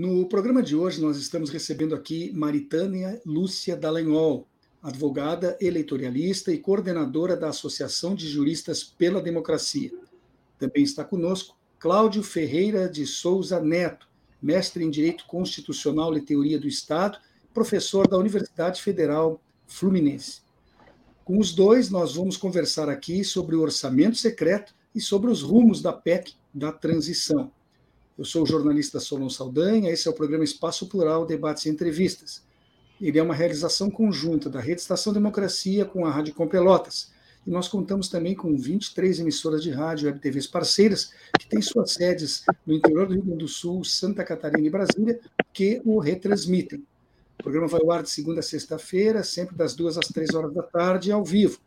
No programa de hoje, nós estamos recebendo aqui Maritânia Lúcia Dallagnol, advogada eleitoralista e coordenadora da Associação de Juristas pela Democracia. Também está conosco Cláudio Ferreira de Souza Neto, mestre em Direito Constitucional e Teoria do Estado, professor da Universidade Federal Fluminense. Com os dois, nós vamos conversar aqui sobre o orçamento secreto e sobre os rumos da PEC da transição. Eu sou o jornalista Solon Saldanha, esse é o programa Espaço Plural, Debates e Entrevistas. Ele é uma realização conjunta da Rede Estação Democracia com a Rádio Com Pelotas. E nós contamos também com 23 emissoras de rádio e web TVs parceiras, que têm suas sedes no interior do Rio Grande do Sul, Santa Catarina e Brasília, que o retransmitem. O programa vai ao ar de segunda a sexta-feira, sempre das duas às três horas da tarde, ao vivo.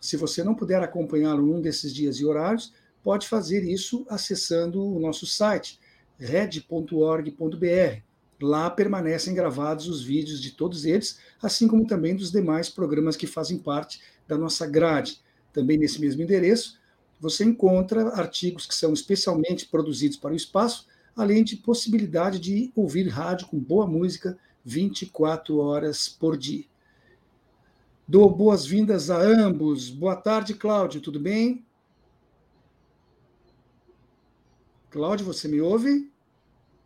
Se você não puder acompanhá-lo num desses dias e horários, pode fazer isso acessando o nosso site, red.org.br. Lá permanecem gravados os vídeos de todos eles, assim como também dos demais programas que fazem parte da nossa grade. Também nesse mesmo endereço, você encontra artigos que são especialmente produzidos para o espaço, além de possibilidade de ouvir rádio com boa música 24 horas por dia. Dou boas-vindas a ambos. Boa tarde, Cláudio, tudo bem? Cláudio, você me ouve?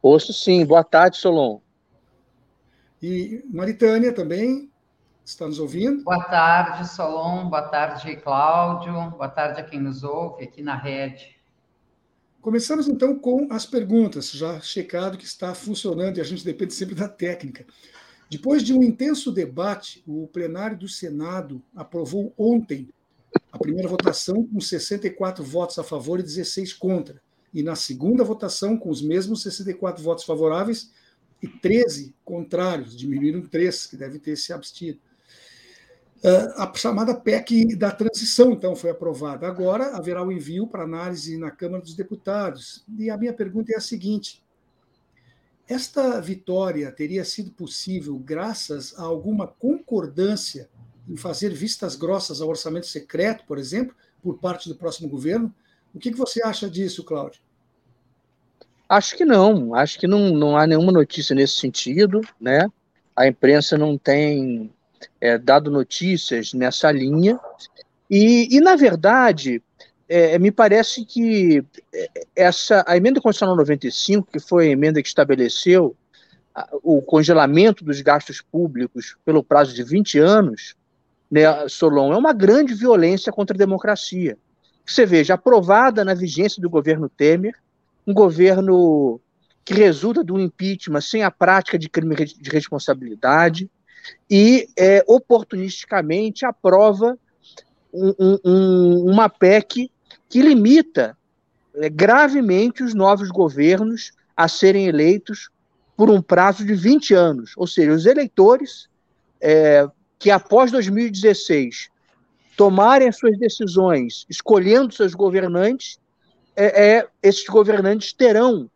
Ouço sim. Boa tarde, Solon. E Maritânia também está nos ouvindo? Boa tarde, Solon. Boa tarde, Cláudio. Boa tarde a quem nos ouve aqui na rede. Começamos então com as perguntas, já checado que está funcionando e a gente depende sempre da técnica. Depois de um intenso debate, o plenário do Senado aprovou ontem a primeira votação com 64 votos a favor e 16 contra e na segunda votação, com os mesmos 64 votos favoráveis e 13 contrários, diminuíram três, que devem ter se abstido. Ah, a chamada PEC da transição, então, foi aprovada. Agora haverá o envio para análise na Câmara dos Deputados. E a minha pergunta é a seguinte: esta vitória teria sido possível graças a alguma concordância em fazer vistas grossas ao orçamento secreto, por exemplo, por parte do próximo governo? O que, você acha disso, Cláudio? Acho que não. Acho que não, não há nenhuma notícia nesse sentido, né? A imprensa não tem é, dado notícias nessa linha. E, e na verdade, é, me parece que é, essa a emenda constitucional 95, que foi a emenda que estabeleceu o congelamento dos gastos públicos pelo prazo de 20 anos, né, Solon, é uma grande violência contra a democracia você veja, aprovada na vigência do governo Temer, um governo que resulta do impeachment sem a prática de crime de responsabilidade e é, oportunisticamente aprova um, um, uma PEC que limita é, gravemente os novos governos a serem eleitos por um prazo de 20 anos. Ou seja, os eleitores é, que após 2016 tomarem as suas decisões, escolhendo seus governantes, é, é, esses governantes terão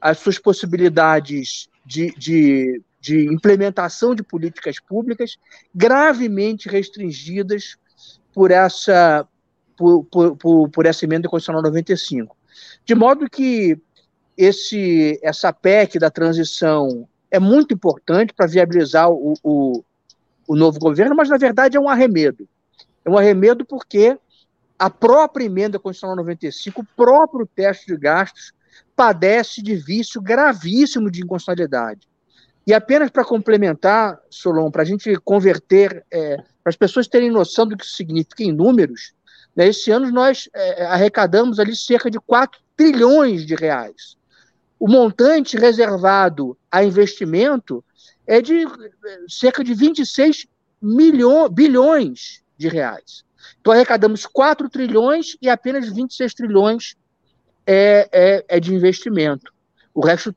as suas possibilidades de, de, de implementação de políticas públicas gravemente restringidas por essa, por, por, por, por essa emenda constitucional 95. De modo que esse, essa PEC da transição é muito importante para viabilizar o, o, o novo governo, mas na verdade é um arremedo. É um arremedo porque a própria emenda constitucional 95, o próprio teste de gastos, padece de vício gravíssimo de inconstitucionalidade. E apenas para complementar, Solon, para a gente converter, é, para as pessoas terem noção do que isso significa em números, né, esse ano nós é, arrecadamos ali cerca de 4 trilhões de reais. O montante reservado a investimento é de é, cerca de 26 milhões, bilhões de reais. Então arrecadamos 4 trilhões e apenas 26 trilhões é, é, é de investimento. O resto,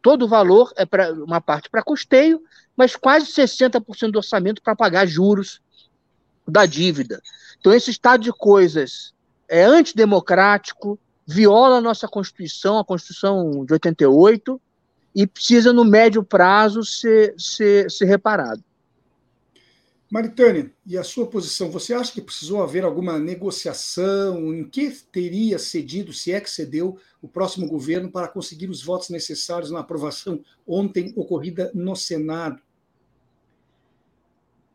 todo o valor é para uma parte para custeio mas quase 60% do orçamento para pagar juros da dívida. Então, esse estado de coisas é antidemocrático, viola a nossa Constituição, a Constituição de 88, e precisa, no médio prazo, ser, ser, ser reparado. Maritânia, e a sua posição? Você acha que precisou haver alguma negociação? Em que teria cedido, se é que cedeu, o próximo governo para conseguir os votos necessários na aprovação ontem ocorrida no Senado?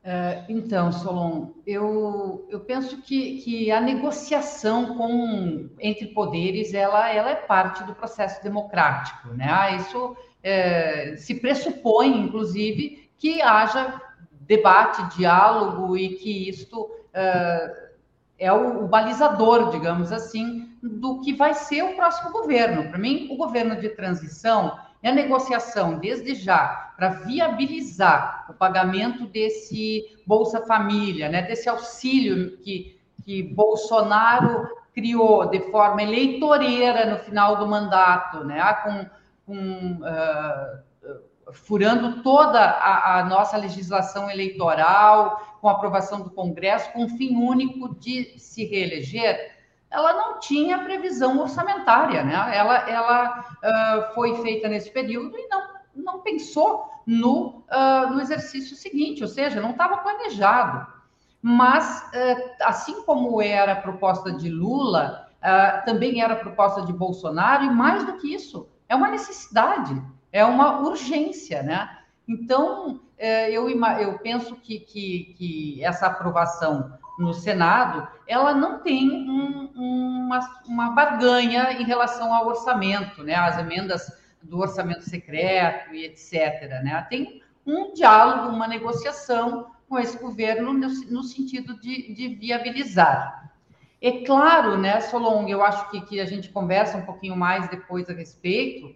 É, então, Solon, eu, eu penso que, que a negociação com, entre poderes ela, ela é parte do processo democrático. Né? Ah, isso é, se pressupõe, inclusive, que haja debate, diálogo e que isto é, é o, o, balizador, digamos assim, do que vai ser o próximo governo. Para mim, o governo de transição é a negociação, desde já, para viabilizar o pagamento desse Bolsa Família, né, desse auxílio que, que Bolsonaro criou de forma eleitoreira no final do mandato, né, com, com uh, furando toda a, a, nossa legislação eleitoral, com aprovação do Congresso, com o fim único de se reeleger, ela não tinha previsão orçamentária, né? Ela, ela uh, foi feita nesse período e não, não pensou no, uh, no exercício seguinte, ou seja, não estava planejado. Mas, uh, assim como era a proposta de Lula, também era a proposta de Bolsonaro, e mais do que isso, é uma necessidade é uma urgência, né? Então, é, eu, eu penso que, que, que, essa aprovação no Senado, ela não tem um, uma, uma barganha em relação ao orçamento, né? As emendas do orçamento secreto e etc. Né? Tem um diálogo, uma negociação com esse governo no, no sentido de, de, viabilizar. É claro, né, Solon, eu acho que, que a gente conversa um pouquinho mais depois a respeito,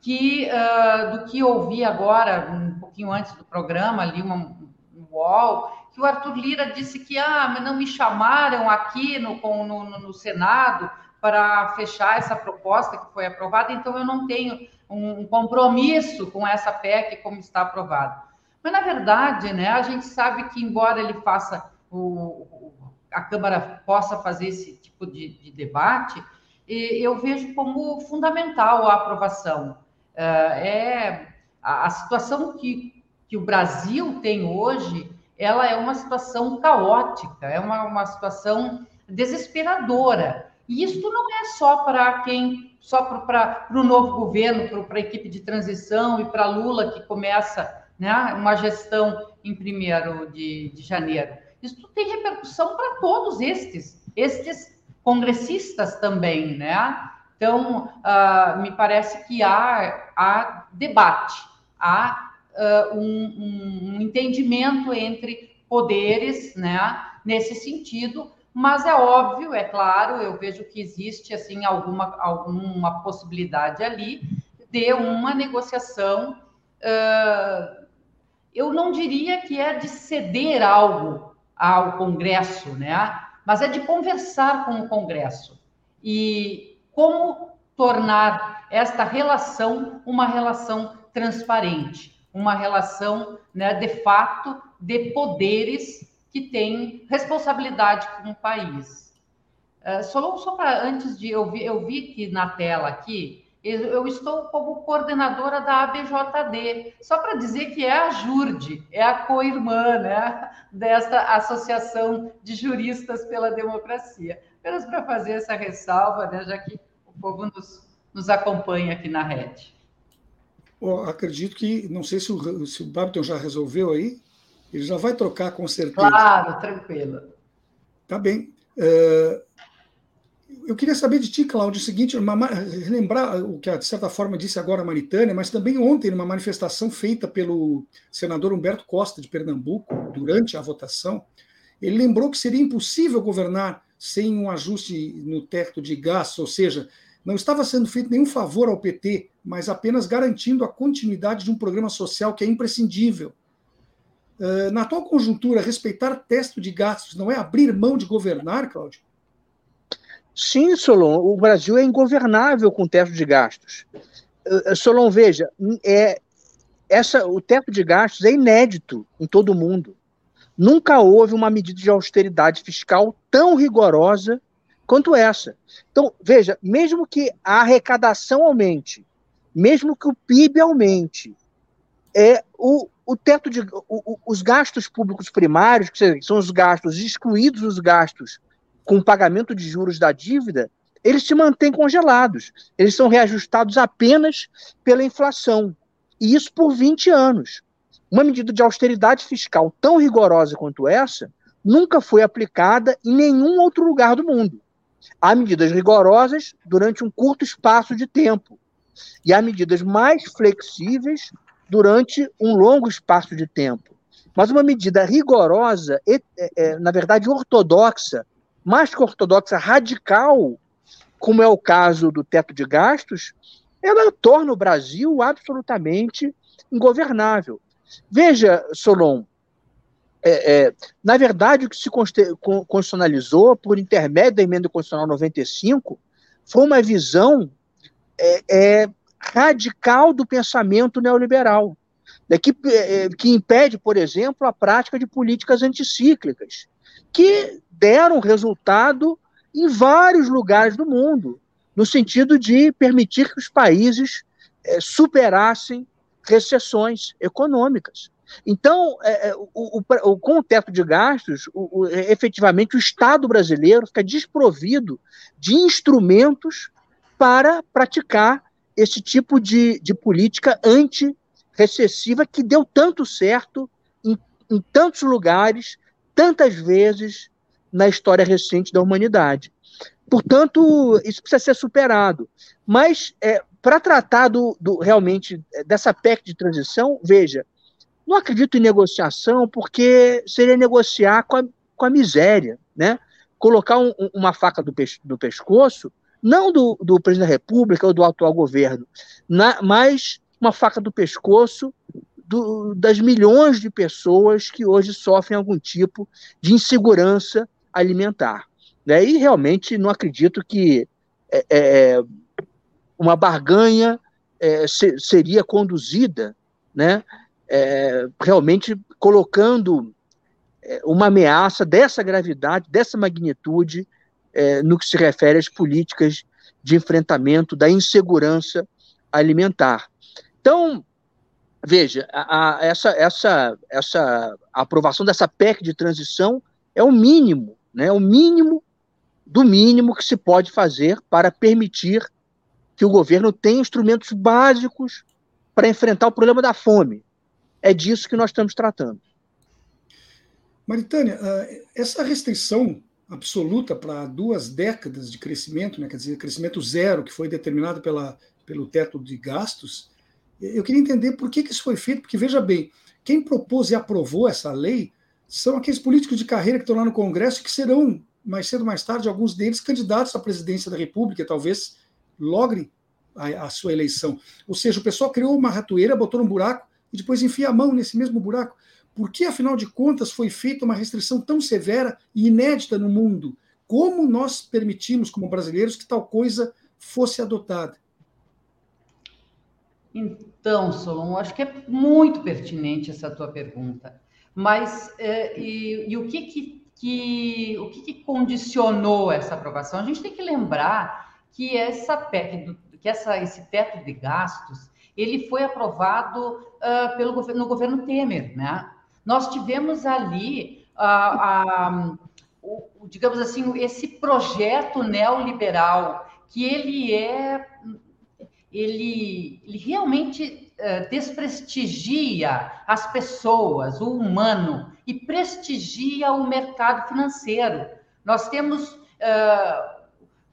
que uh, do que ouvi agora, um pouquinho antes do programa, ali uma, um UOL, que o Arthur Lira disse que ah, não me chamaram aqui no, no, no Senado para fechar essa proposta que foi aprovada, então eu não tenho um compromisso com essa PEC como está aprovada. Mas, na verdade, né, a gente sabe que, embora ele faça, o, a Câmara possa fazer esse tipo de, de debate, eu vejo como fundamental a aprovação. Ah, é a, a situação que, que o Brasil tem hoje, ela é uma situação caótica, é uma, uma situação desesperadora. E isso não é só para quem, só para o novo governo, para a equipe de transição e para Lula, que começa né, uma gestão em 1 de, de janeiro. Isso tem repercussão para todos estes, estes congressistas também, né? Então, uh, me parece que há, há debate, há uh, um, um, entendimento entre poderes, né, nesse sentido, mas é óbvio, é claro, eu vejo que existe, assim, alguma, alguma possibilidade ali de uma negociação, uh, eu não diria que é de ceder algo ao Congresso, né, mas é de conversar com o Congresso. E, como tornar esta relação uma relação transparente, uma relação, né, de fato, de poderes que têm responsabilidade com o país. Uh, só só para antes de eu vi, eu vi que na tela aqui eu estou como coordenadora da ABJD, só para dizer que é a JURD, é a co-irmã né, desta Associação de Juristas pela Democracia. Apenas para fazer essa ressalva, né, já que o povo nos, nos acompanha aqui na rede. Oh, acredito que, não sei se o, se o Babiton já resolveu aí, ele já vai trocar com certeza. Claro, tranquilo. Tá bem. Uh, eu queria saber de ti, Cláudio, o seguinte, uma, relembrar o que, de certa forma, disse agora a Maritânia, mas também ontem, numa manifestação feita pelo senador Humberto Costa, de Pernambuco, durante a votação, ele lembrou que seria impossível governar sem um ajuste no teto de gastos, ou seja, não estava sendo feito nenhum favor ao PT, mas apenas garantindo a continuidade de um programa social que é imprescindível. Uh, na atual conjuntura, respeitar teto de gastos não é abrir mão de governar, Cláudio? Sim, Solon, o Brasil é ingovernável com teto de gastos. Uh, Solon, veja, é, essa, o teto de gastos é inédito em todo o mundo. Nunca houve uma medida de austeridade fiscal tão rigorosa quanto essa. Então, veja, mesmo que a arrecadação aumente, mesmo que o PIB aumente, é o, o teto de o, os gastos públicos primários, que são os gastos excluídos os gastos com pagamento de juros da dívida, eles se mantêm congelados. Eles são reajustados apenas pela inflação. E isso por 20 anos. Uma medida de austeridade fiscal tão rigorosa quanto essa nunca foi aplicada em nenhum outro lugar do mundo. Há medidas rigorosas durante um curto espaço de tempo e há medidas mais flexíveis durante um longo espaço de tempo. Mas uma medida rigorosa, é, é, na verdade ortodoxa, mais que ortodoxa, radical, como é o caso do teto de gastos, ela torna o Brasil absolutamente ingovernável. Veja, Solon, é, é, na verdade, o que se constitucionalizou por intermédio da emenda constitucional 95 foi uma visão é, é radical do pensamento neoliberal, né, que, é, que impede, por exemplo, a prática de políticas anticíclicas, que deram resultado em vários lugares do mundo, no sentido de permitir que os países é, superassem recessões econômicas. Então, é, é, o, o, com o teto de gastos, o, efetivamente o Estado brasileiro fica desprovido de instrumentos para praticar esse tipo de, de política anti-recessiva que deu tanto certo em, em tantos lugares, tantas vezes na história recente da humanidade. Portanto, isso precisa ser superado. Mas, é, para tratar do, do, realmente dessa PEC de transição, veja, não acredito em negociação porque seria negociar com a, com a miséria, né? Colocar um, uma faca do, do pescoço, não do, do, presidente da República ou do atual governo, na, mas uma faca do pescoço do, das milhões de pessoas que hoje sofrem algum tipo de insegurança alimentar. Né? E realmente não acredito que é, é, uma barganha é, se, seria conduzida né, é, realmente colocando é, uma ameaça dessa gravidade, dessa magnitude, é, no que se refere às políticas de enfrentamento da insegurança alimentar. Então, veja, a, a, essa, essa, essa aprovação dessa PEC de transição é o mínimo, né, o mínimo do mínimo que se pode fazer para permitir que o governo tenha instrumentos básicos para enfrentar o problema da fome. É disso que nós estamos tratando. Maritânia, ah, essa restrição absoluta para duas décadas de crescimento, né, quer dizer, crescimento zero, que foi determinado pela, pelo teto de gastos, eu queria entender por que, isso foi feito, porque veja bem, quem propôs e aprovou essa lei são aqueles políticos de carreira que estão lá no Congresso que serão mais cedo ou mais tarde, alguns deles candidatos à presidência da República, talvez logrem a, a, sua eleição. Ou seja, o pessoal criou uma ratoeira, botou um buraco e depois enfia a mão nesse mesmo buraco. Por que, afinal de contas, foi feita uma restrição tão severa e inédita no mundo? Como nós permitimos, como brasileiros, que tal coisa fosse adotada? Então, Solon, acho que é muito pertinente essa tua pergunta. Mas é, e, e, o que, que que o que, que, condicionou essa aprovação? A gente tem que lembrar que essa PEC, que essa, esse teto de gastos, ele foi aprovado uh, pelo no governo Temer, né? Nós tivemos ali, uh, uh, o, digamos assim, esse projeto neoliberal que ele é, ele, ele realmente desprestigia as pessoas, o humano, e prestigia o mercado financeiro. Nós temos.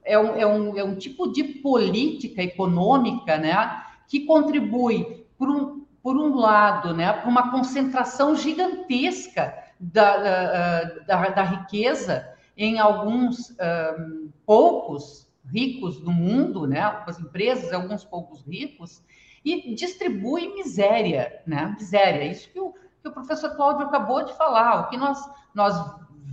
É, um, é, um, é um tipo de política econômica né, que contribui, por um, por um lado, né, para uma concentração gigantesca da, da, da, riqueza em alguns um, poucos ricos do mundo, né, as empresas, alguns poucos ricos, e distribui miséria, né? Miséria. Isso que o, que o professor Cláudio acabou de falar. O que nós, nós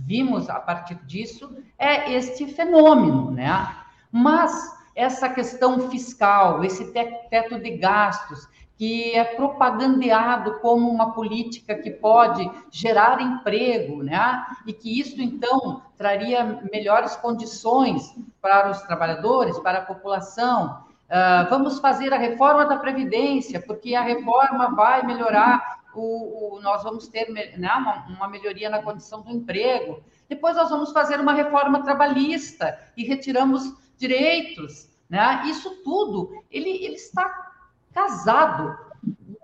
vimos a partir disso é este fenômeno, né? Mas essa questão fiscal, esse teto de gastos, que é propagandeado como uma política que pode gerar emprego, né? E que isso então traria melhores condições para os trabalhadores, para a população. Uh, vamos fazer a reforma da previdência, porque a reforma vai melhorar o, o nós vamos ter né, uma, uma melhoria na condição do emprego. Depois nós vamos fazer uma reforma trabalhista e retiramos direitos, né? Isso tudo ele, ele está casado.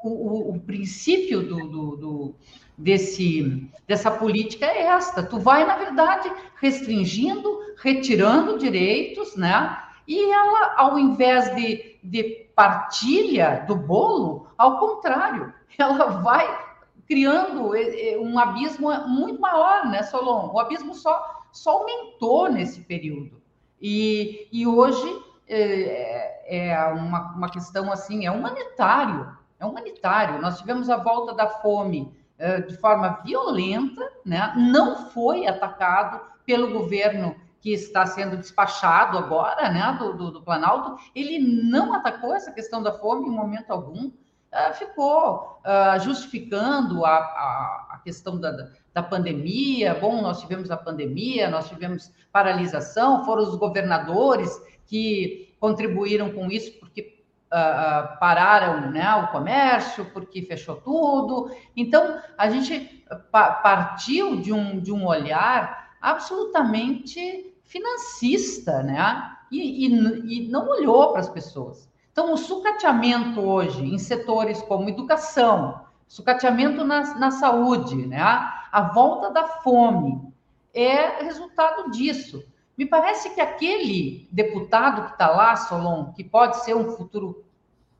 O, o, o princípio do, do, do, desse, dessa política é esta. Tu vai, na verdade, restringindo, retirando direitos, né? E ela, ao invés de, de partilha do bolo, ao contrário, ela vai criando um abismo muito maior, né, Solon? O abismo só, só aumentou nesse período. E, e hoje é, é uma, uma questão assim, é humanitário, é humanitário. Nós tivemos a volta da fome de forma violenta, né? não foi atacado pelo governo que está sendo despachado agora, né, do, do, do Planalto, ele não atacou essa questão da fome em momento algum, uh, ficou uh, justificando a, a, a questão da, da pandemia. Bom, nós tivemos a pandemia, nós tivemos paralisação, foram os governadores que contribuíram com isso, porque uh, pararam né, o comércio, porque fechou tudo. Então, a gente partiu de um, de um olhar absolutamente financista, né? E, e, e não olhou para as pessoas. Então, o sucateamento hoje em setores como educação, sucateamento na, na saúde, né? a volta da fome, é resultado disso. Me parece que aquele deputado que está lá, Solon, que pode ser um futuro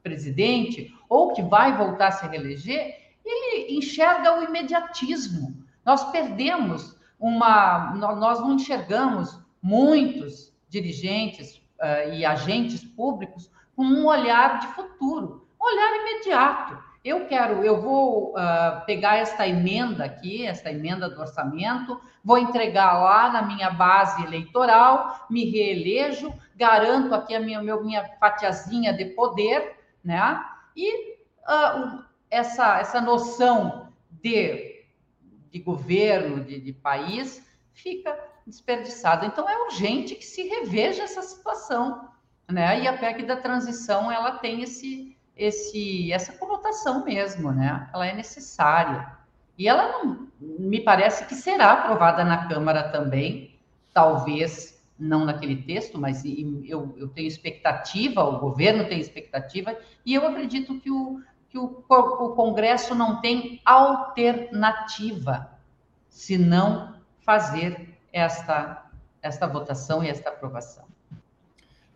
presidente ou que vai voltar a se reeleger, ele enxerga o imediatismo. Nós perdemos uma. Nós não enxergamos muitos dirigentes uh, e agentes públicos com um olhar de futuro, um olhar imediato. Eu quero, eu vou uh, pegar esta emenda aqui, esta emenda do orçamento, vou entregar lá na minha base eleitoral, me reelejo, garanto aqui a minha, minha fatiazinha de poder, né? E uh, essa, essa noção de, de governo, de, de país, fica desperdiçada. Então, é urgente que se reveja essa situação, né? E a PEC da transição, ela tem esse, esse, essa conotação mesmo, né? Ela é necessária. E ela não, me parece que será aprovada na Câmara também, talvez não naquele texto, mas eu, eu tenho expectativa, o governo tem expectativa, e eu acredito que o, que o, o Congresso não tem alternativa, senão fazer esta, esta votação e esta aprovação.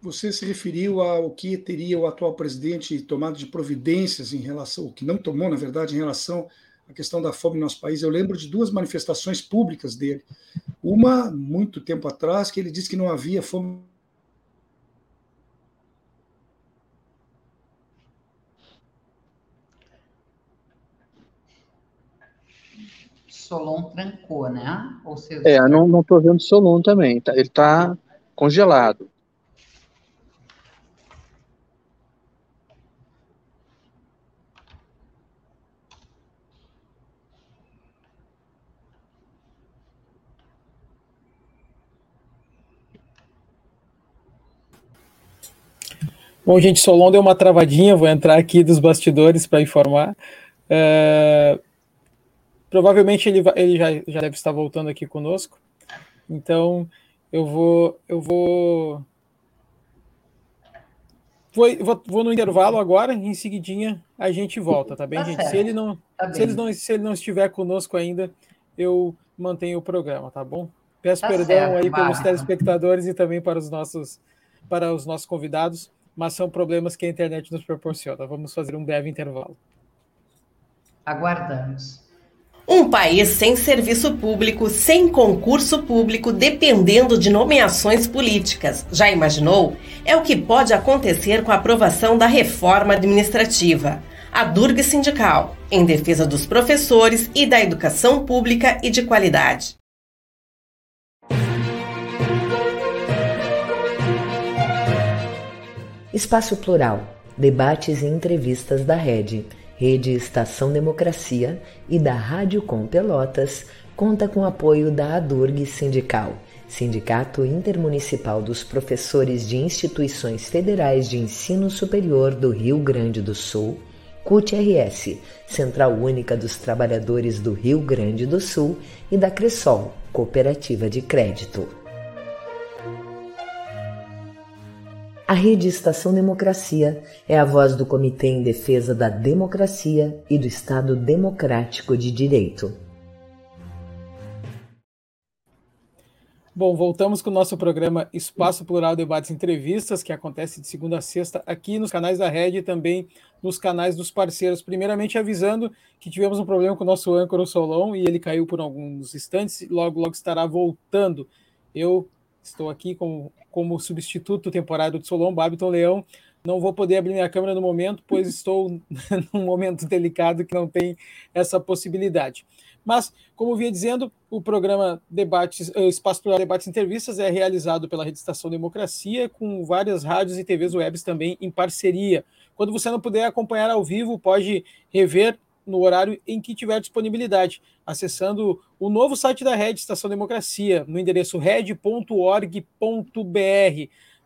Você se referiu ao que teria o atual presidente tomado de providências em relação, o que não tomou, na verdade, em relação à questão da fome no nosso país. Eu lembro de duas manifestações públicas dele. Uma, muito tempo atrás, que ele disse que não havia fome Solon trancou, né? Ou seja, é, não estou vendo Solon também. Tá, ele está congelado. Bom, gente, Solon deu uma travadinha, vou entrar aqui dos bastidores para informar. É, Provavelmente ele, ele já, já deve estar voltando aqui conosco. Então eu vou eu vou Vou, vou, vou, no intervalo agora, em seguidinha a gente volta, tá bem, tá gente? Se ele, não, tá se, ele não, se ele não estiver conosco ainda, eu mantenho o programa, tá bom? Peço tá perdão certo, aí pelos telespectadores e também para os nossos para os nossos convidados, mas são problemas que a internet nos proporciona. Vamos fazer um breve intervalo. Aguardamos. Um país sem serviço público, sem concurso público, dependendo de nomeações políticas. Já imaginou? É o que pode acontecer com a aprovação da reforma administrativa. A Durga Sindical, em defesa dos professores e da educação pública e de qualidade. Espaço Plural debates e entrevistas da Rede, Rede Estação Democracia e da Rádio Com Pelotas, conta com apoio da ADURG Sindical, Sindicato Intermunicipal dos Professores de Instituições Federais de Ensino Superior do Rio Grande do Sul, CUT-RS, Central Única dos Trabalhadores do Rio Grande do Sul, e da Cressol, Cooperativa de Crédito. A Rede Estação Democracia é a voz do Comitê em Defesa da Democracia e do Estado Democrático de Direito. Bom, voltamos com o nosso programa Espaço Plural Debates e Entrevistas, que acontece de segunda a sexta aqui nos canais da Rede e também nos canais dos parceiros. Primeiramente, avisando que tivemos um problema com o nosso âncora Solon e ele caiu por alguns instantes, logo, logo estará voltando. Eu estou aqui com como substituto temporário de Solon, Babiton Leão. Não vou poder abrir minha câmera no momento, pois estou num momento delicado que não tem essa possibilidade. Mas, como vinha dizendo, o programa Debates, o Espaço para Debates e Entrevistas é realizado pela Rede Estação Democracia, com várias rádios e TVs webs também em parceria. Quando você não puder acompanhar ao vivo, pode rever no horário em que tiver disponibilidade, acessando o novo site da Rede Estação Democracia, no endereço red.org.br.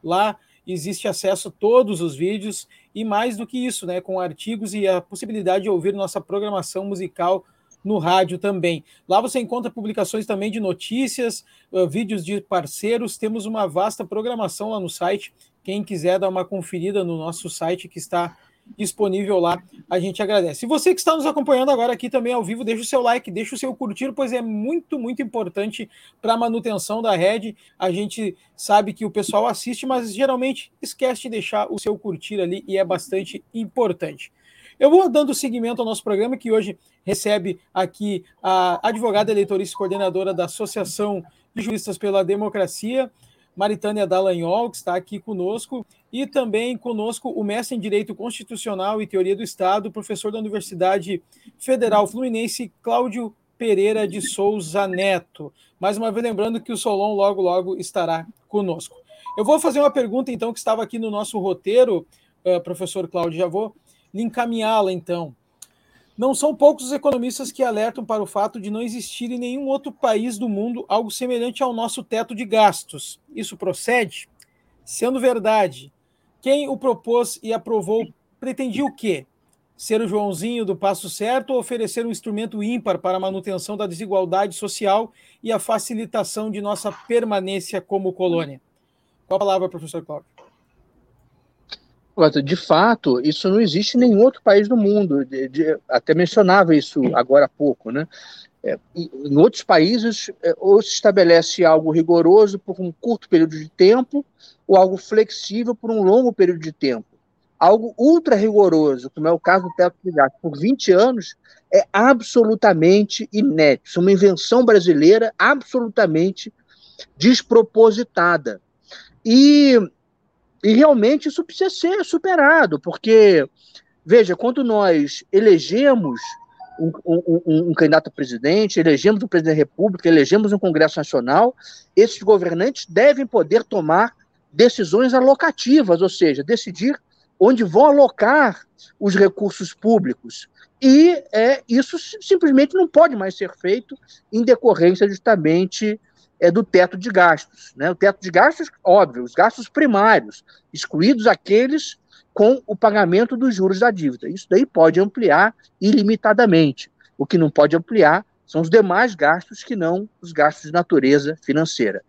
Lá existe acesso a todos os vídeos e mais do que isso, né, com artigos e a possibilidade de ouvir nossa programação musical no rádio também. Lá você encontra publicações também de notícias, uh, vídeos de parceiros. Temos uma vasta programação lá no site. Quem quiser dar uma conferida no nosso site que está disponível lá. A gente agradece. E você que está nos acompanhando agora aqui também ao vivo, deixa o seu like, deixa o seu curtir, pois é muito, muito importante para a manutenção da rede. A gente sabe que o pessoal assiste, mas geralmente esquece de deixar o seu curtir ali e é bastante importante. Eu vou dando seguimento ao nosso programa, que hoje recebe aqui a advogada eleitorista e coordenadora da Associação de Juristas pela Democracia, Maritânia Dallagnol, que está aqui conosco, e também conosco o mestre em Direito Constitucional e Teoria do Estado, professor da Universidade Federal Fluminense, Cláudio Pereira de Souza Neto. Mais uma vez lembrando que o Solon logo, logo estará conosco. Eu vou fazer uma pergunta, então, que estava aqui no nosso roteiro, uh, professor Cláudio, já vou encaminhá-la, então. Não são poucos os economistas que alertam para o fato de não existir em nenhum outro país do mundo algo semelhante ao nosso teto de gastos. Isso procede? Sendo verdade, quem o propôs e aprovou pretendia o quê? Ser o Joãozinho do passo certo ou oferecer um instrumento ímpar para a manutenção da desigualdade social e a facilitação de nossa permanência como colônia? Qual a palavra, professor Cláudio? De fato, isso não existe em nenhum outro país do mundo. De, de, até mencionava isso agora há pouco, né? É, em outros países, é, ou se estabelece algo rigoroso por um curto período de tempo, ou algo flexível por um longo período de tempo. Algo ultra rigoroso, como é o caso do teto de gastos, por 20 anos, é absolutamente inédito. Isso é uma invenção brasileira absolutamente despropositada. E e realmente isso precisa ser superado, porque, veja, quando nós elegemos um, um, um, candidato a presidente, elegemos um presidente da República, elegemos um Congresso Nacional, esses governantes devem poder tomar decisões alocativas, ou seja, decidir onde vão alocar os recursos públicos. E é, isso simplesmente não pode mais ser feito em decorrência justamente é do teto de gastos. Né? O teto de gastos, óbvio, os gastos primários, excluídos aqueles com o pagamento dos juros da dívida. Isso daí pode ampliar ilimitadamente. O que não pode ampliar são os demais gastos que não os gastos de natureza financeira.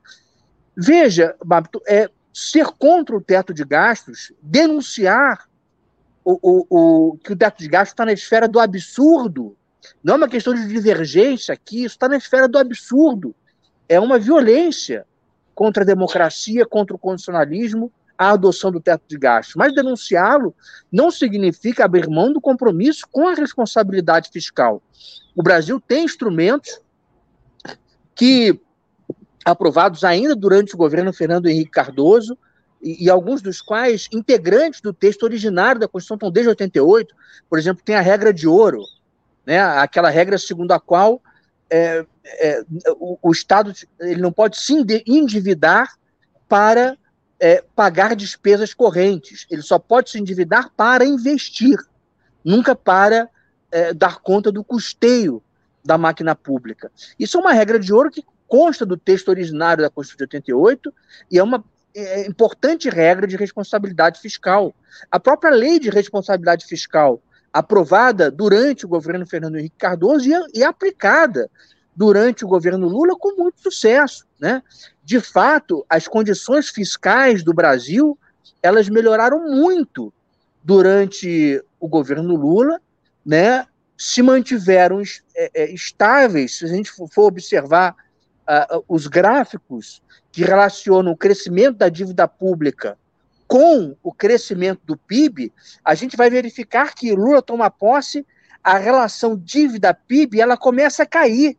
Veja, Babito, é, ser contra o teto de gastos, denunciar o, o, o que o teto de gastos está na esfera do absurdo, não é uma questão de divergência aqui, isso está na esfera do absurdo é uma violência contra a democracia, contra o constitucionalismo, a adoção do teto de gastos. Mas denunciá-lo não significa abrir mão do compromisso com a responsabilidade fiscal. O Brasil tem instrumentos que, aprovados ainda durante o governo Fernando Henrique Cardoso, e, e, alguns dos quais integrantes do texto originário da Constituição estão desde 88, por exemplo, tem a regra de ouro, né, aquela regra segundo a qual é, é, o, o, Estado ele não pode se endividar para é, pagar despesas correntes. Ele só pode se endividar para investir, nunca para é, dar conta do custeio da máquina pública. Isso é uma regra de ouro que consta do texto originário da Constituição de 88 e é uma é, importante regra de responsabilidade fiscal. A própria lei de responsabilidade fiscal, aprovada durante o governo Fernando Henrique Cardoso e, e aplicada durante o governo Lula com muito sucesso. Né? De fato, as condições fiscais do Brasil elas melhoraram muito durante o governo Lula, né? se mantiveram é, é, estáveis, se a gente for observar uh, os gráficos que relacionam o crescimento da dívida pública com o crescimento do PIB, a gente vai verificar que Lula toma posse, a relação dívida-PIB ela começa a cair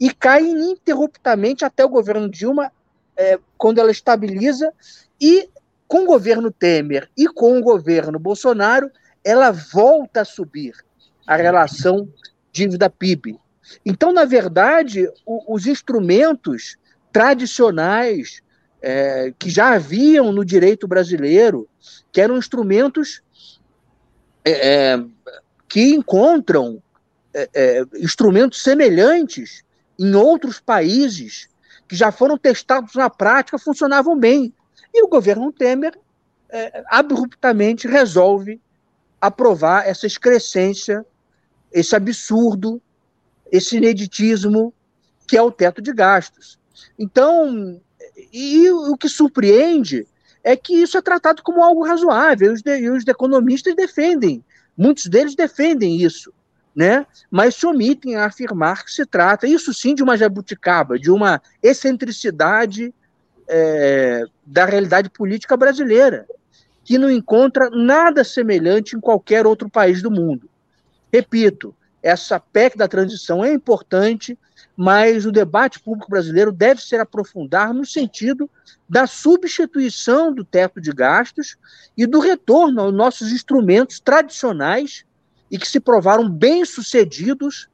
e cai ininterruptamente até o governo Dilma, é, quando ela estabiliza, e com o governo Temer e com o governo Bolsonaro, ela volta a subir a relação dívida-PIB. Então, na verdade, o, os instrumentos tradicionais é, que já haviam no direito brasileiro, que eram instrumentos é, é que encontram é, é, instrumentos semelhantes em outros países que já foram testados na prática, funcionavam bem. E o governo Temer é, abruptamente resolve aprovar essa excrescência, esse absurdo, esse ineditismo que é o teto de gastos. Então, e o que surpreende é que isso é tratado como algo razoável, e os, de, os economistas defendem, muitos deles defendem isso né? mas se omitem a afirmar que se trata, isso sim, de uma jabuticaba, de uma excentricidade é, da realidade política brasileira, que não encontra nada semelhante em qualquer outro país do mundo. Repito, essa PEC da transição é importante, mas o debate público brasileiro deve ser aprofundar no sentido da substituição do teto de gastos e do retorno aos nossos instrumentos tradicionais e que se provaram bem-sucedidos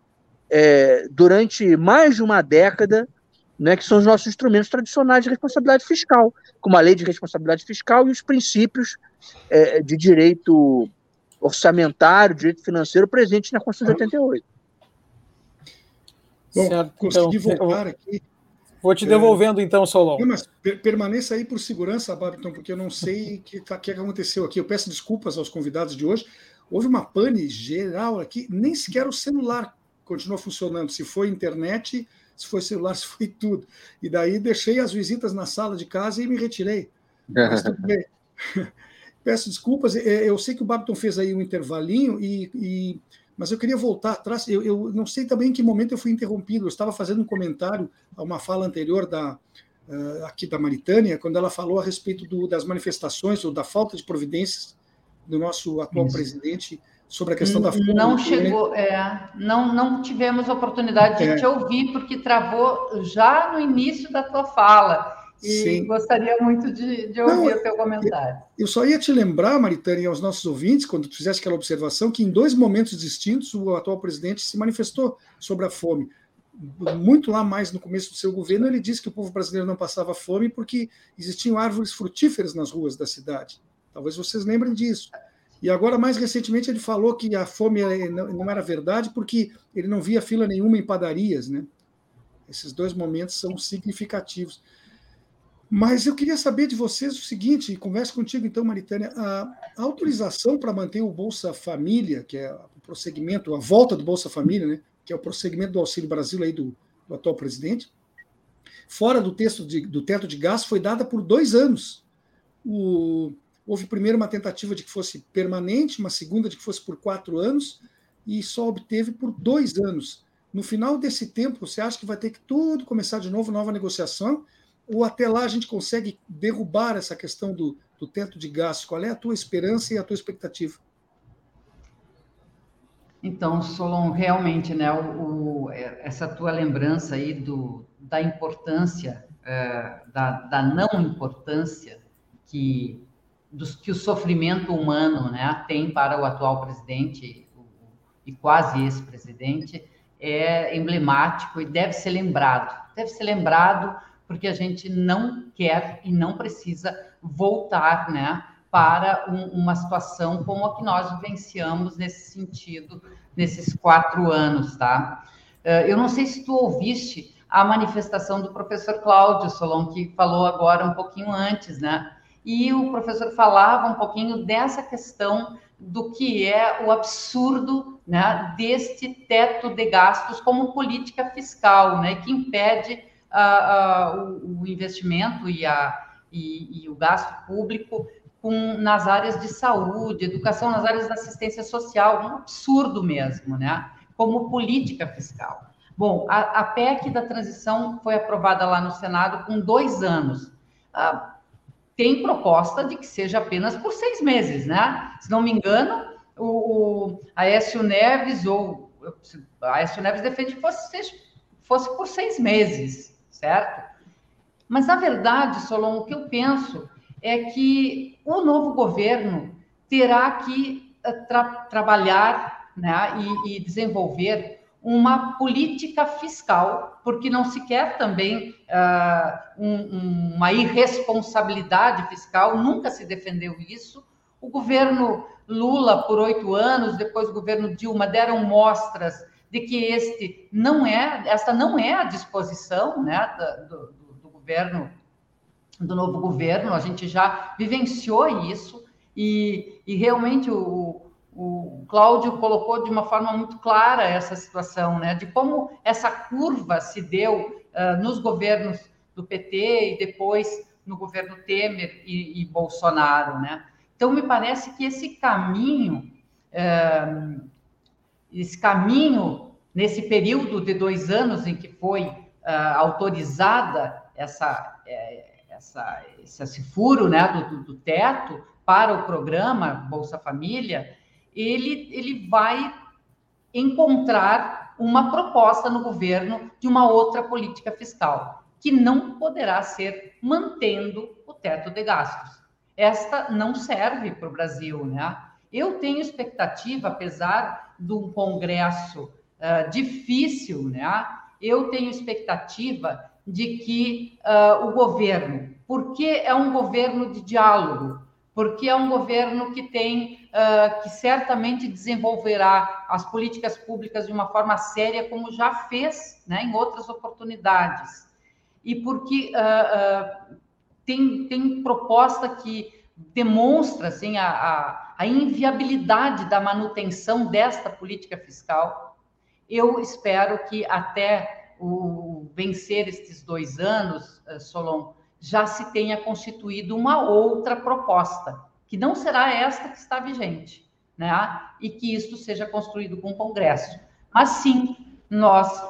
é, durante mais de uma década, né, que são os nossos instrumentos tradicionais de responsabilidade fiscal, como a lei de responsabilidade fiscal e os princípios é, de direito orçamentário, direito financeiro presentes na Constituição de 88. Bom, certo, consegui então, voltar aqui. Vou te devolvendo é, então, Solon. Mas permaneça aí por segurança, Babiton, porque eu não sei o que, tá, que aconteceu aqui. Eu peço desculpas aos convidados de hoje, Houve uma pane geral aqui, nem sequer o celular continuou funcionando. Se foi internet, se foi celular, se foi tudo. E daí deixei as visitas na sala de casa e me retirei. Mas tudo bem. Peço desculpas. É, eu sei que o Babiton fez aí um intervalinho, e, e mas eu queria voltar atrás. Eu, eu, não sei também em que momento eu fui interrompido. Eu estava fazendo um comentário a uma fala anterior da, uh, aqui da Maritânia, quando ela falou a respeito do, das manifestações ou da falta de providências do nosso atual Isso. presidente sobre a questão da fome. Não chegou, é, não, não tivemos oportunidade de é. te ouvir, porque travou já no início da tua fala. E Sim. gostaria muito de, de ouvir não, o teu comentário. Eu só ia te lembrar, Maritânia, e aos nossos ouvintes, quando tu fizesse aquela observação, que em dois momentos distintos o atual presidente se manifestou sobre a fome. Muito lá mais no começo do seu governo, ele disse que o povo brasileiro não passava fome porque existiam árvores frutíferas nas ruas da cidade. Talvez vocês lembrem disso. E agora, mais recentemente, ele falou que a fome não era verdade porque ele não via fila nenhuma em padarias. Né? Esses dois momentos são significativos. Mas eu queria saber de vocês o seguinte, converso contigo então, Maritânia, a autorização para manter o Bolsa Família, que é o prosseguimento, a volta do Bolsa Família, né, que é o prosseguimento do Auxílio Brasil aí do, do atual presidente, fora do, texto de, do teto de gasto, foi dada por dois anos. O, Houve primeiro uma tentativa de que fosse permanente, uma segunda de que fosse por quatro anos, e só obteve por dois anos. No final desse tempo, você acha que vai ter que tudo começar de novo, nova negociação? Ou até lá a gente consegue derrubar essa questão do, do teto de gastos? Qual é a tua esperança e a tua expectativa? Então, Solon, realmente, né, o, o, essa tua lembrança aí do, da importância, é, da, da não importância que dos, que o sofrimento humano né, tem para o atual presidente o, e quase ex-presidente é emblemático e deve ser lembrado. Deve ser lembrado porque a gente não quer e não precisa voltar, né, para um, uma situação como a que nós vivenciamos nesse sentido nesses quatro anos, tá? Eh, eu não sei se tu ouviste a manifestação do professor Cláudio Solon, que falou agora um pouquinho antes, né? E o professor falava um pouquinho dessa questão do que é o absurdo né, deste teto de gastos como política fiscal, né, que impede uh, uh, o, investimento e, a, e, e o gasto público com, nas áreas de saúde, educação, nas áreas da assistência social, um absurdo mesmo, né, como política fiscal. Bom, a, a PEC da transição foi aprovada lá no Senado com dois anos. Ah, tem proposta de que seja apenas por seis meses, né? Se não me engano, o, o Aécio Neves ou Aécio Neves defende que fosse, fosse por seis meses, certo? Mas, na verdade, Solon, o que eu penso é que o novo governo terá que eh, tra trabalhar né, e, e desenvolver uma política fiscal, porque não se quer também uh, um, uma irresponsabilidade fiscal, nunca se defendeu isso. O governo Lula, por oito anos, depois o governo Dilma, deram mostras de que este não é, esta não é a disposição né, do, do, do governo, do novo governo, a gente já vivenciou isso, e, e realmente o, o Cláudio colocou de uma forma muito clara essa situação, né, de como essa curva se deu uh, nos governos do PT e depois no governo Temer e, e Bolsonaro, né. Então me parece que esse caminho, uh, esse caminho nesse período de dois anos em que foi uh, autorizada essa, essa, esse furo, né, do, do teto para o programa Bolsa Família ele, ele vai encontrar uma proposta no governo de uma outra política fiscal, que não poderá ser mantendo o teto de gastos. Esta não serve para o Brasil, né? Eu tenho expectativa, apesar de um Congresso uh, difícil, né? Eu tenho expectativa de que uh, o governo, porque é um governo de diálogo, porque é um governo que tem, uh, que certamente desenvolverá as políticas públicas de uma forma séria, como já fez né, em outras oportunidades. E porque uh, uh, tem, tem proposta que demonstra assim, a, a, a inviabilidade da manutenção desta política fiscal. Eu espero que até o vencer estes dois anos, Solon, já se tenha constituído uma outra proposta, que não será esta que está vigente, né? E que isto seja construído com o Congresso. Mas sim, nós,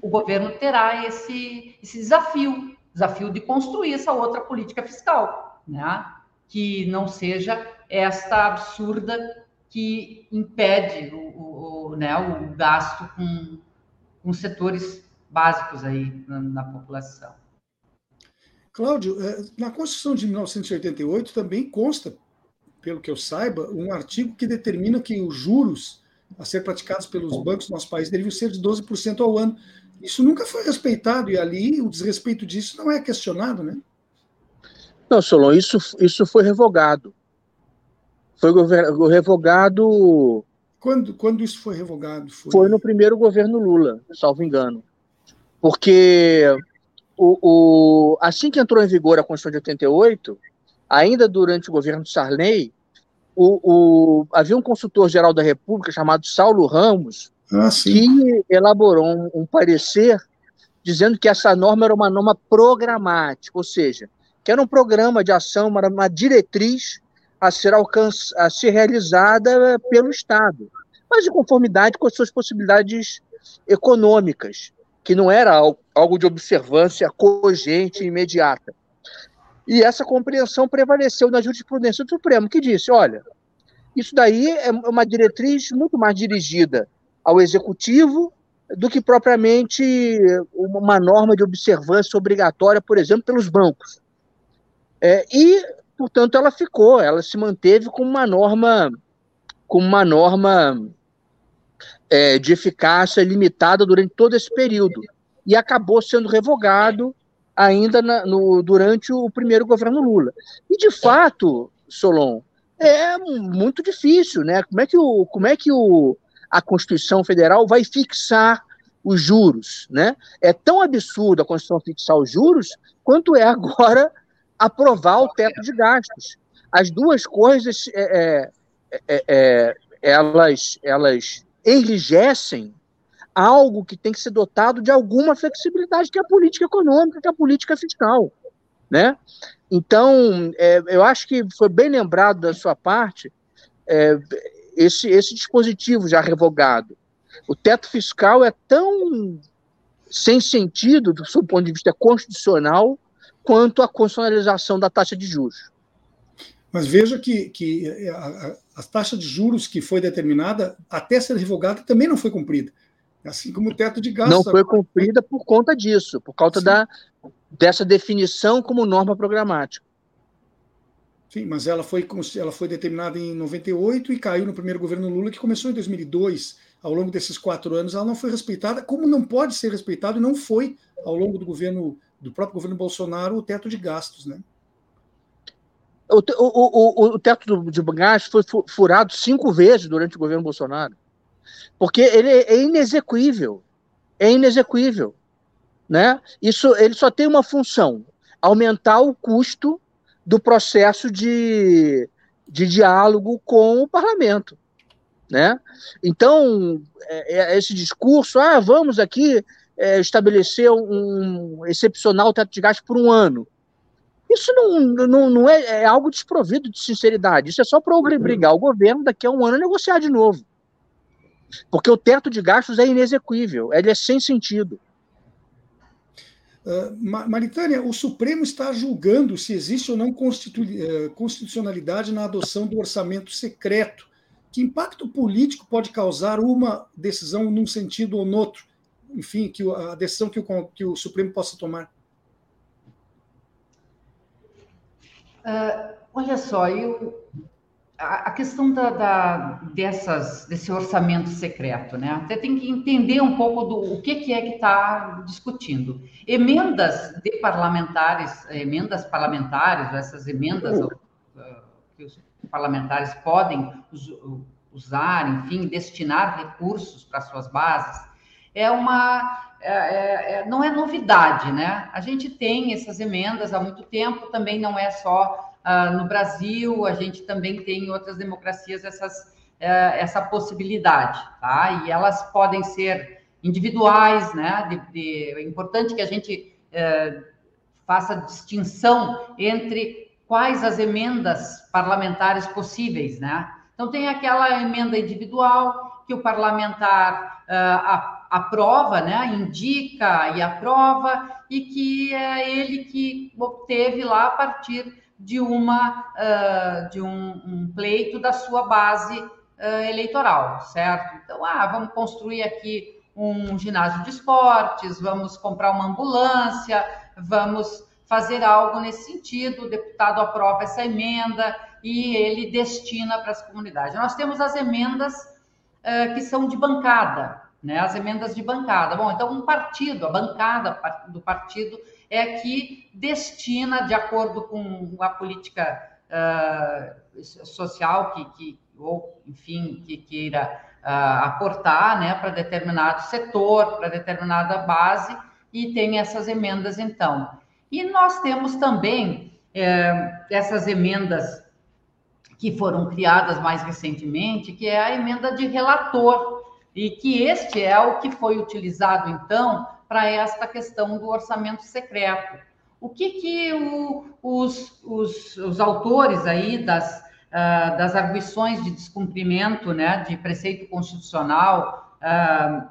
o governo terá esse, esse desafio, desafio de construir essa outra política fiscal, né? Que não seja esta absurda que impede o, o, né, o gasto com, com setores básicos aí na, na população. Cláudio, é, na Constituição de 1988 também consta, pelo que eu saiba, um artigo que determina que os juros a ser praticados pelos bancos do nosso país deveriam ser de 12% ao ano. Isso nunca foi respeitado e ali o desrespeito disso não é questionado, né? Não, Solon, isso, isso foi revogado. Foi revogado. Quando, quando isso foi revogado? Foi... foi no primeiro governo Lula, salvo engano. Porque o, o, assim que entrou em vigor a Constituição de 88, ainda durante o governo de Sarney, o, o, havia um consultor-geral da República chamado Saulo Ramos, ah, que elaborou um, um, parecer dizendo que essa norma era uma norma programática, ou seja, que era um programa de ação, uma, uma diretriz a ser, alcanç, a ser realizada pelo Estado, mas de conformidade com as suas possibilidades econômicas que não era algo de observância cogente e imediata. E essa compreensão prevaleceu na jurisprudência do Supremo, que disse: olha, isso daí é uma diretriz muito mais dirigida ao executivo do que propriamente uma norma de observância obrigatória, por exemplo, pelos bancos. É, e, portanto, ela ficou, ela se manteve como uma norma, como uma norma é, de eficácia limitada durante todo esse período. E acabou sendo revogado ainda na, no, durante o primeiro governo Lula. E, de fato, Solon, é muito difícil, né? Como é que, o, como é que o, a Constituição Federal vai fixar os juros, né? É tão absurdo a Constituição fixar os juros quanto é agora aprovar o teto de gastos. As duas coisas, é, é, é, é elas, elas enrijecem algo que tem que ser dotado de alguma flexibilidade, que é a política econômica, que é a política fiscal, né? Então, é, eu acho que foi bem lembrado da sua parte é, esse, esse dispositivo já revogado. O teto fiscal é tão sem sentido, do seu ponto de vista constitucional, quanto a constitucionalização da taxa de juros. Mas veja que, que a, a, a taxa de juros que foi determinada, até ser revogada, também não foi cumprida. Assim como o teto de gastos. Não foi cumprida por conta disso, por causa da, dessa definição como norma programática. Sim, mas ela foi, ela foi determinada em 98 e caiu no primeiro governo Lula, que começou em 2002. Ao longo desses quatro anos, ela não foi respeitada, como não pode ser respeitada e não foi ao longo do governo do próprio governo Bolsonaro o teto de gastos, né? O, o, o, o teto de gastos foi furado cinco vezes durante o governo Bolsonaro. Porque ele é inexequível. É inexequível. Né? Isso, ele só tem uma função: aumentar o custo do processo de, de diálogo com o parlamento. Né? Então, é, é esse discurso, ah, vamos aqui é, estabelecer um excepcional teto de gastos por um ano. Isso não, não, não é, é algo desprovido de sinceridade. Isso é só para obrigar o governo daqui a um ano a negociar de novo. Porque o teto de gastos é inexequível, ele é sem sentido. Uh, Maritânia, o Supremo está julgando se existe ou não eh, constitucionalidade na adoção do orçamento secreto. Que impacto político pode causar uma decisão num sentido ou no outro? Enfim, que a decisão que o, que o Supremo possa tomar. Uh, olha só, eu, a, questão da, da, dessas, desse orçamento secreto, né? Até tem que entender um pouco do o que, que é que está discutindo. Emendas de parlamentares, emendas parlamentares, essas emendas uh, que os parlamentares podem usar, enfim, destinar recursos para suas bases, é uma é, é, é, não é novidade, né? A gente tem essas emendas há muito tempo, também não é só Uh, no Brasil, a gente também tem em outras democracias essas, uh, essa possibilidade, tá? E elas podem ser individuais, né? De, de, é importante que a gente uh, faça distinção entre quais as emendas parlamentares possíveis, né? Então, tem aquela emenda individual que o parlamentar uh, aprova, né? Indica e aprova, e que é ele que obteve lá a partir de, uma, uh, de um, um, pleito da sua base uh, eleitoral, certo? Então, ah, vamos construir aqui um ginásio de esportes, vamos comprar uma ambulância, vamos fazer algo nesse sentido. O deputado aprova essa emenda e ele destina para as comunidades. Nós temos as emendas uh, que são de bancada, né? As emendas de bancada. Bom, então um partido, a bancada do partido é que destina, de acordo com a política uh, social que, que, ou, enfim, que queira uh, aportar né, para determinado setor, para determinada base, e tem essas emendas, então. E nós temos também eh, essas emendas que foram criadas mais recentemente, que é a emenda de relator, e que este é o que foi utilizado, então, para esta questão do orçamento secreto. O que, que o, os, os, os, autores aí das, uh, das arguições de descumprimento né, de preceito constitucional, uh,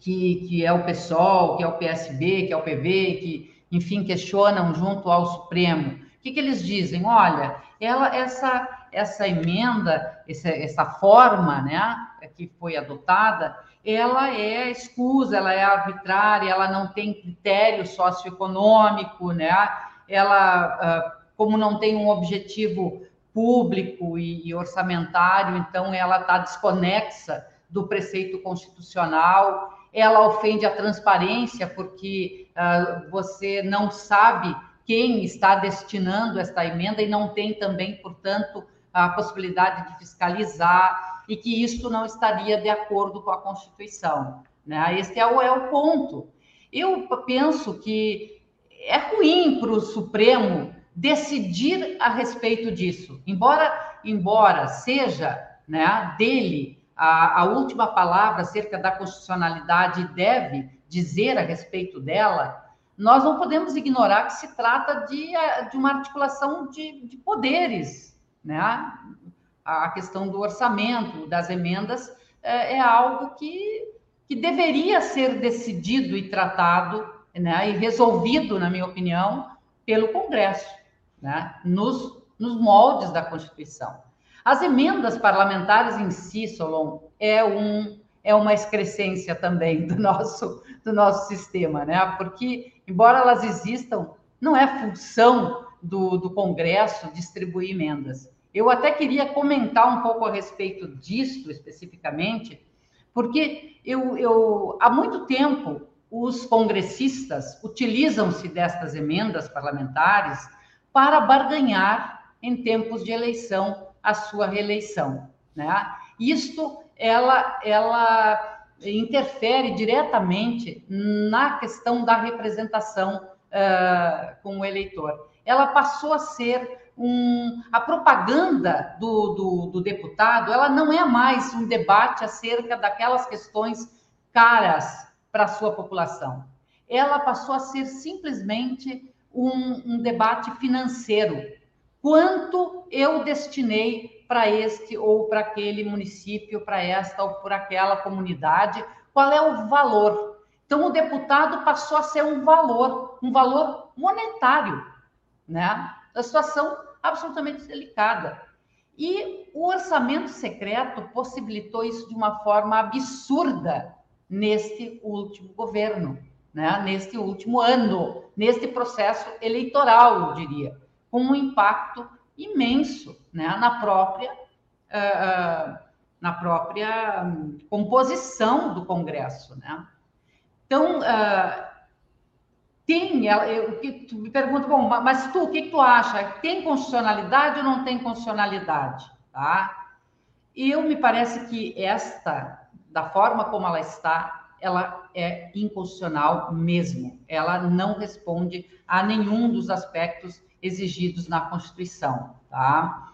que, que é o PSOL, que é o PSB, que é o PV, que, enfim, questionam junto ao Supremo, o que, que eles dizem? Olha, ela, essa, essa emenda, essa, essa forma né, que foi adotada, ela é escusa, ela é arbitrária, ela não tem critério socioeconômico, né? Ela, ah, como não tem um objetivo público e orçamentário, então ela está desconexa do preceito constitucional, ela ofende a transparência, porque uh, você não sabe quem está destinando esta emenda e não tem também, portanto, a possibilidade de fiscalizar e que isso não estaria de acordo com a Constituição. Né? Este é o, é o ponto. Eu penso que é ruim para o Supremo decidir a respeito disso, embora, embora seja né, dele a, a última palavra acerca da constitucionalidade deve dizer a respeito dela, nós não podemos ignorar que se trata de, de uma articulação de, de poderes, né? A questão do orçamento, das emendas, é, é, algo que, que deveria ser decidido e tratado né? e resolvido, na minha opinião, pelo Congresso, né? nos, nos moldes da Constituição. As emendas parlamentares em si, Solon, é, um, é uma excrescência também do nosso, do nosso sistema, né? Porque, embora elas existam, não é função do, do Congresso distribuir emendas. Eu até queria comentar um pouco a respeito disto especificamente, porque eu, eu há muito tempo os congressistas utilizam-se destas emendas parlamentares para barganhar em tempos de eleição a sua reeleição. Né? Isto ela, ela interfere diretamente na questão da representação uh, com o eleitor. Ela passou a ser um, a propaganda do, do, do, deputado, ela não é mais um debate acerca daquelas questões caras para a sua população. Ela passou a ser simplesmente um, um debate financeiro quanto eu destinei para este ou para aquele município, para esta ou por aquela comunidade, qual é o valor. Então, o deputado passou a ser um valor, um valor monetário, né? A situação absolutamente delicada. E o orçamento secreto possibilitou isso de uma forma absurda neste último governo, né? neste último ano, neste processo eleitoral, eu diria com um impacto imenso né, na própria uh, na própria composição do Congresso, né? Então uh, tem, eu, tu me pergunta, bom, mas tu, o que, que tu acha? Tem constitucionalidade ou não tem constitucionalidade? Tá? Eu me parece que esta, da forma como ela está, ela é inconstitucional mesmo. Ela não responde a nenhum dos aspectos exigidos na Constituição, tá?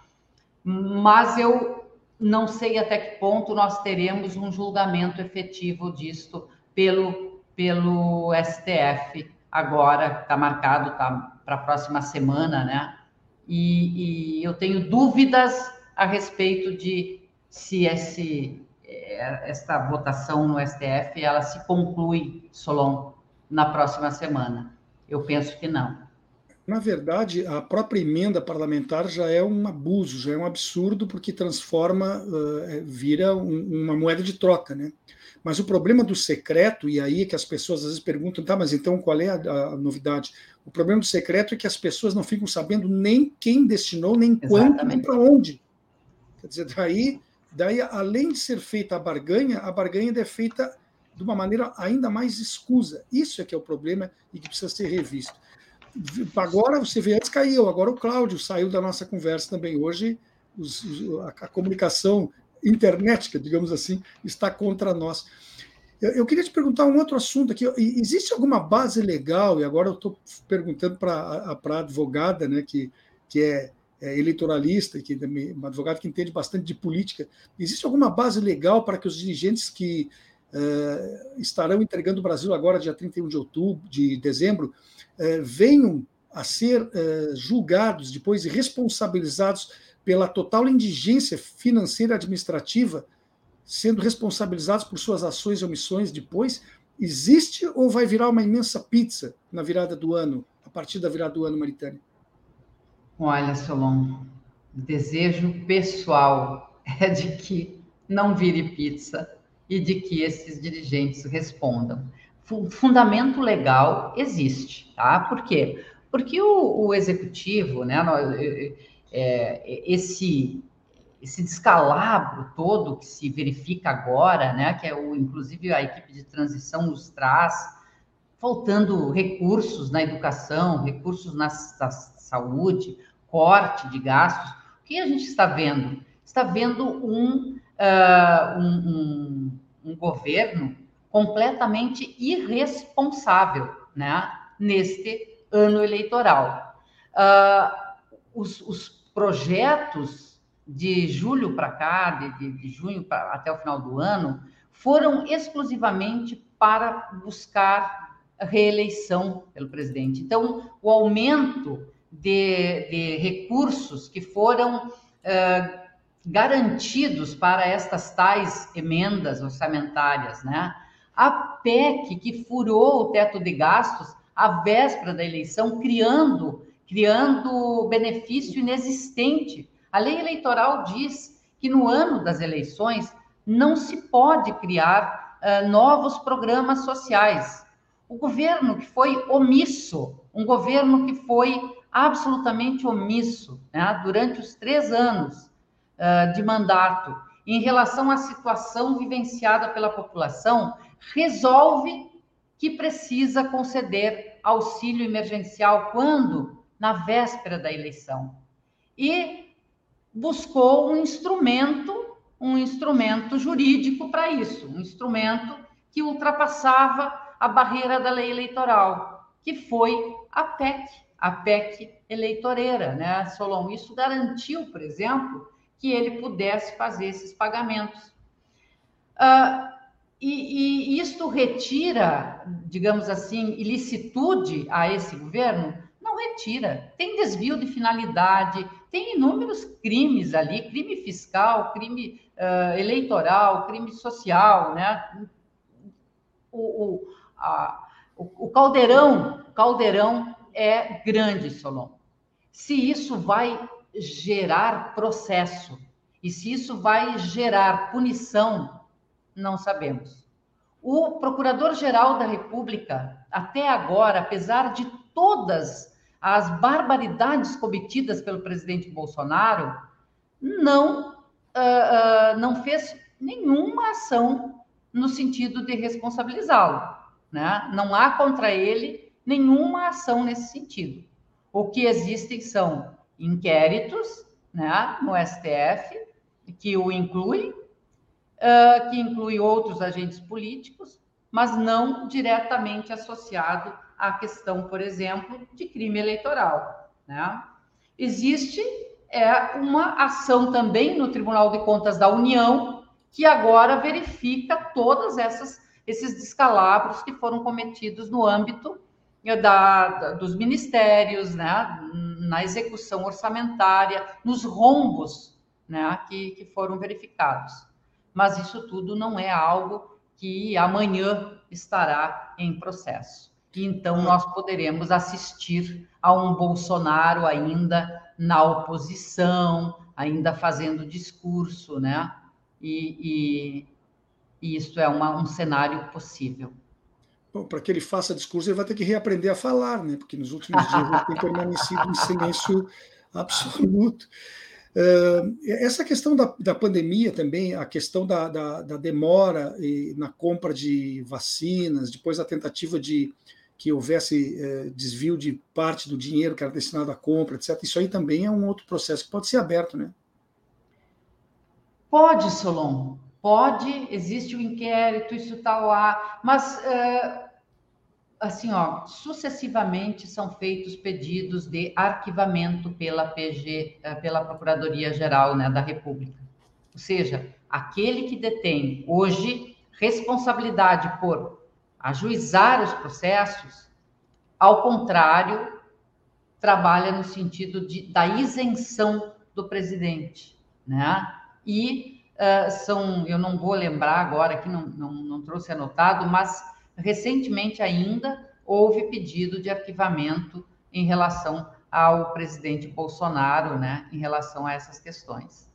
Mas eu não sei até que ponto nós teremos um julgamento efetivo disto pelo, pelo STF agora, está marcado tá, para a próxima semana, né? E, e, eu tenho dúvidas a respeito de se esse, eh, esta votação no STF ela se conclui, Solon, na próxima semana. Eu penso que não. Na verdade, a própria emenda parlamentar já é um abuso, já é um absurdo, porque transforma, uh, vira um, uma moeda de troca, né? Mas o problema do secreto, e aí é que as pessoas às vezes perguntam, tá, mas então qual é a, a novidade? O problema do secreto é que as pessoas não ficam sabendo nem quem destinou, nem Exatamente. quanto, nem para onde. Quer dizer, daí, daí, além de ser feita a barganha, a barganha é feita de uma maneira ainda mais escusa. Isso é que é o problema e que precisa ser revisto. Agora você vê, antes caiu, agora o Cláudio saiu da nossa conversa também. Hoje os, a, a, comunicação internética, digamos assim, está contra nós. Eu, eu, queria te perguntar um outro assunto aqui. Existe alguma base legal, e agora eu estou perguntando para a advogada, né, que, que é, é eleitoralista, que é uma advogada que entende bastante de política, existe alguma base legal para que os dirigentes que uh, estarão entregando o Brasil agora, dia 31 de outubro, de dezembro, uh, venham a ser uh, julgados depois e responsabilizados pela total indigência financeira administrativa, sendo responsabilizados por suas ações e omissões depois, existe ou vai virar uma imensa pizza na virada do ano, a partir da virada do ano, Maritânia? Olha, Solon, desejo pessoal é de que não vire pizza, e de que esses dirigentes respondam. O fundamento legal existe, tá? Por quê? Porque o, o executivo, né, é, esse, esse descalabro todo que se verifica agora, né, que é o, inclusive a equipe de transição nos traz, faltando recursos na educação, recursos na, na saúde, corte de gastos. O que a gente está vendo? Está vendo um, uh, um, um, um governo completamente irresponsável né, neste ano eleitoral. Uh, os, os, projetos de julho para cá, de, de, junho pra, até o final do ano, foram exclusivamente para buscar reeleição pelo presidente. Então, o aumento de, de recursos que foram uh, garantidos para estas tais emendas orçamentárias, né? A PEC que furou o teto de gastos à véspera da eleição, criando, criando benefício inexistente. A lei eleitoral diz que no ano das eleições não se pode criar uh, novos programas sociais. O governo que foi omisso, um governo que foi absolutamente omisso né, durante os três anos uh, de mandato em relação à situação vivenciada pela população, resolve que precisa conceder auxílio emergencial quando? Na véspera da eleição. E buscou um instrumento, um instrumento jurídico para isso, um instrumento que ultrapassava a barreira da lei eleitoral, que foi a PEC, a PEC eleitoreira, né, Solon? Isso garantiu, por exemplo, que ele pudesse fazer esses pagamentos. Uh, e, e isto retira, digamos assim, ilicitude a esse governo? Retira. Tem desvio de finalidade, tem inúmeros crimes ali, crime fiscal, crime uh, eleitoral, crime social, né? O, o, a, o, o caldeirão, caldeirão é grande, Solon. Se isso vai gerar processo e se isso vai gerar punição, não sabemos. O Procurador-Geral da República, até agora, apesar de todas as barbaridades cometidas pelo presidente Bolsonaro, não, uh, uh, não fez nenhuma ação no sentido de responsabilizá-lo. Né? Não há contra ele nenhuma ação nesse sentido. O que existem são inquéritos né, no STF, que o inclui, uh, que inclui outros agentes políticos, mas não diretamente associado à questão, por exemplo, de crime eleitoral. Né? Existe é, uma ação também no Tribunal de Contas da União, que agora verifica todas essas esses descalabros que foram cometidos no âmbito da, da, dos ministérios, né, na execução orçamentária, nos rombos né, que, que foram verificados mas isso tudo não é algo que amanhã estará em processo. E então nós poderemos assistir a um Bolsonaro ainda na oposição, ainda fazendo discurso, né? E, e, e isso é uma, um cenário possível. Bom, para que ele faça discurso, ele vai ter que reaprender a falar, né? Porque nos últimos dias ele tem permanecido em silêncio absoluto. Uh, essa questão da, da, pandemia também, a questão da, da, da demora na compra de vacinas, depois a tentativa de que houvesse uh, desvio de parte do dinheiro que era destinado à compra, etc. Isso aí também é um outro processo que pode ser aberto, né? Pode, Solon, pode, existe o um inquérito, isso está lá, mas uh, assim, ó, sucessivamente são feitos pedidos de arquivamento pela PG, eh, pela Procuradoria Geral né, da República. Ou seja, aquele que detém hoje responsabilidade por ajuizar os processos, ao contrário, trabalha no sentido de, da isenção do presidente, né? E uh, são, eu não vou lembrar agora, aqui não, não, não trouxe anotado, mas recentemente ainda houve pedido de arquivamento em relação ao presidente Bolsonaro, né, em relação a essas questões.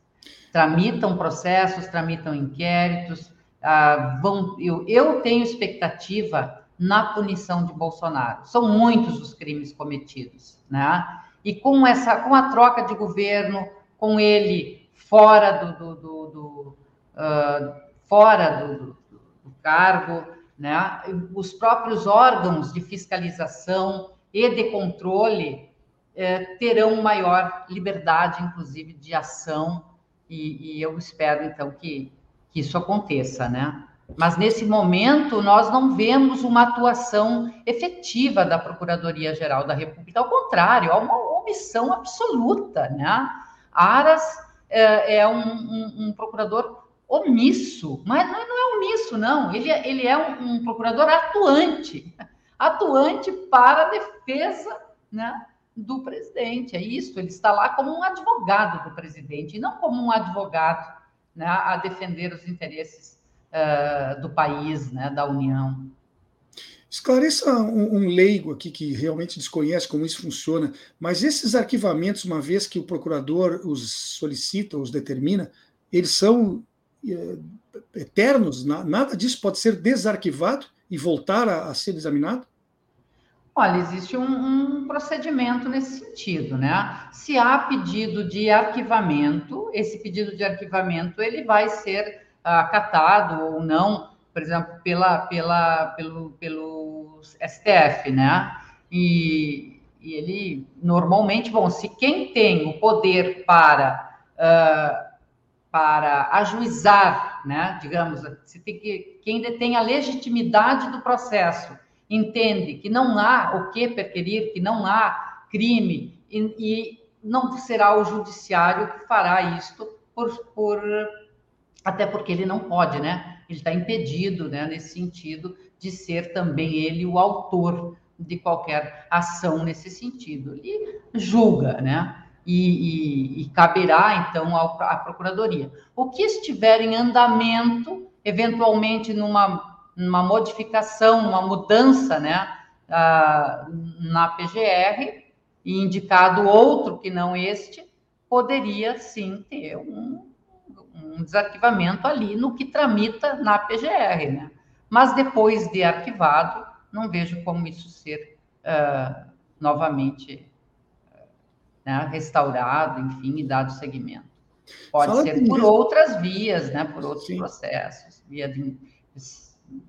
Tramitam processos, tramitam inquéritos, ah, vão, eu, eu tenho expectativa na punição de Bolsonaro. São muitos os crimes cometidos, né? E com essa, com a troca de governo, com ele fora do, do, do, do uh, fora do, do cargo, né? Os próprios órgãos de fiscalização e de controle eh, terão maior liberdade, inclusive, de ação, e, e eu espero, então, que, que isso aconteça, né? Mas nesse momento nós não vemos uma atuação efetiva da Procuradoria-Geral da República, ao contrário, há uma omissão absoluta, né? Aras é, é um, um, um, procurador omisso, mas não, não, é omisso, não, ele, é, ele é um, um procurador atuante, atuante para a defesa né, do presidente, é isso, ele está lá como um advogado do presidente, e não como um advogado né, a defender os interesses uh, do país, né, da União. Esclareça um, um, leigo aqui que realmente desconhece como isso funciona, mas esses arquivamentos, uma vez que o procurador os solicita, os determina, eles são é, eternos? Nada disso pode ser desarquivado e voltar a, a ser examinado? Olha, existe um, um, procedimento nesse sentido, né? Se há pedido de arquivamento, esse pedido de arquivamento ele vai ser acatado ou não, por exemplo, pela, pela, pelo, pelo STF, né? E, e ele normalmente, bom, se quem tem o poder para uh, para ajuizar, né? Digamos, se tem que quem detém a legitimidade do processo entende que não há o que perquerir, que não há crime e, e não será o judiciário que fará isto por, por até porque ele não pode, né? Ele está impedido, né, nesse sentido, de ser também ele o autor de qualquer ação nesse sentido. Ele julga, né? E, e, e caberá, então, à Procuradoria. O que estiver em andamento, eventualmente numa, numa modificação, uma mudança, né, na PGR, e indicado outro que não este, poderia sim ter um, um desarquivamento ali no que tramita na PGR, né? Mas depois de arquivado, não vejo como isso ser uh, novamente né, restaurado, enfim, e dado seguimento. Pode Fala ser por outras vias, né? Por outros Sim. processos, via de,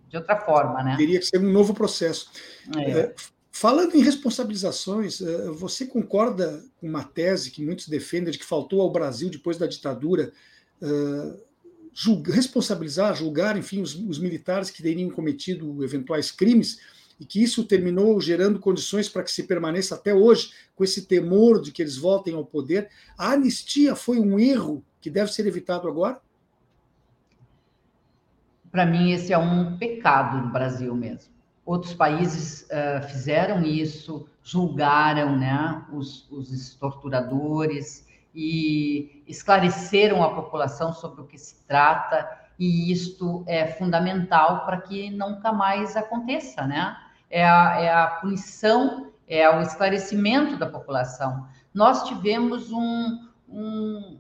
de outra forma, né? Teria que ser um novo processo. É. É, falando em responsabilizações, é, você concorda com uma tese que muitos defendem de que faltou ao Brasil depois da ditadura uh, julga, responsabilizar, julgar, enfim, os, os, militares que teriam cometido eventuais crimes e que isso terminou gerando condições para que se permaneça até hoje com esse temor de que eles voltem ao poder. A anistia foi um erro que deve ser evitado agora? Para mim, esse é um pecado no Brasil mesmo. Outros países uh, fizeram isso, julgaram né, os, os torturadores, e esclareceram a população sobre o que se trata, e isto é fundamental para que nunca mais aconteça, né? É a, é a punição, é o esclarecimento da população. Nós tivemos um, um,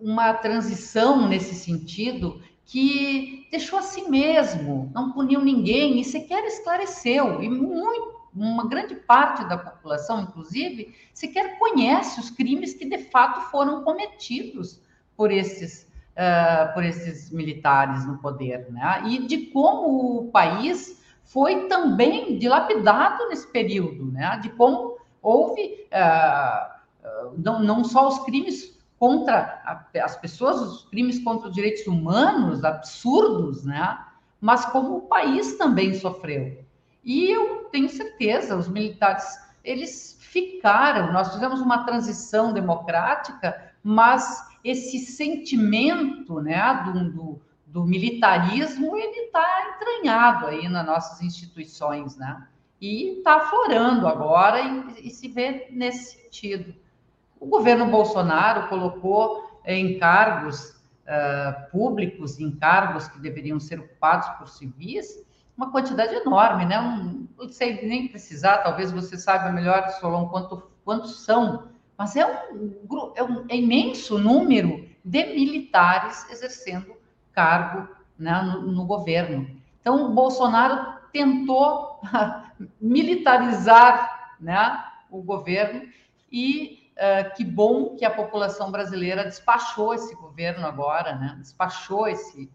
uma transição nesse sentido que deixou assim mesmo, não puniu ninguém e sequer esclareceu, e muito uma grande parte da população, inclusive, sequer conhece os crimes que de fato foram cometidos por esses, uh, por esses militares no poder, né? E de como o país foi também dilapidado nesse período, né? De como houve uh, não, não só os crimes contra as pessoas, os crimes contra os direitos humanos absurdos, né? Mas como o país também sofreu. E eu tenho certeza, os militares, eles ficaram, nós fizemos uma transição democrática, mas esse sentimento né, do, do, do militarismo, ele está entranhado aí nas nossas instituições, né? E está aflorando agora e, e se vê nesse sentido. O governo Bolsonaro colocou em cargos uh, públicos, em cargos que deveriam ser ocupados por civis, uma quantidade enorme, né? Um, não sei nem precisar, talvez você saiba melhor, Solon, quanto, quantos são, mas é um, é um é imenso número de militares exercendo cargo né, no, no governo. Então, Bolsonaro tentou militarizar né, o governo e uh, que bom que a população brasileira despachou esse governo agora, né? Despachou esse,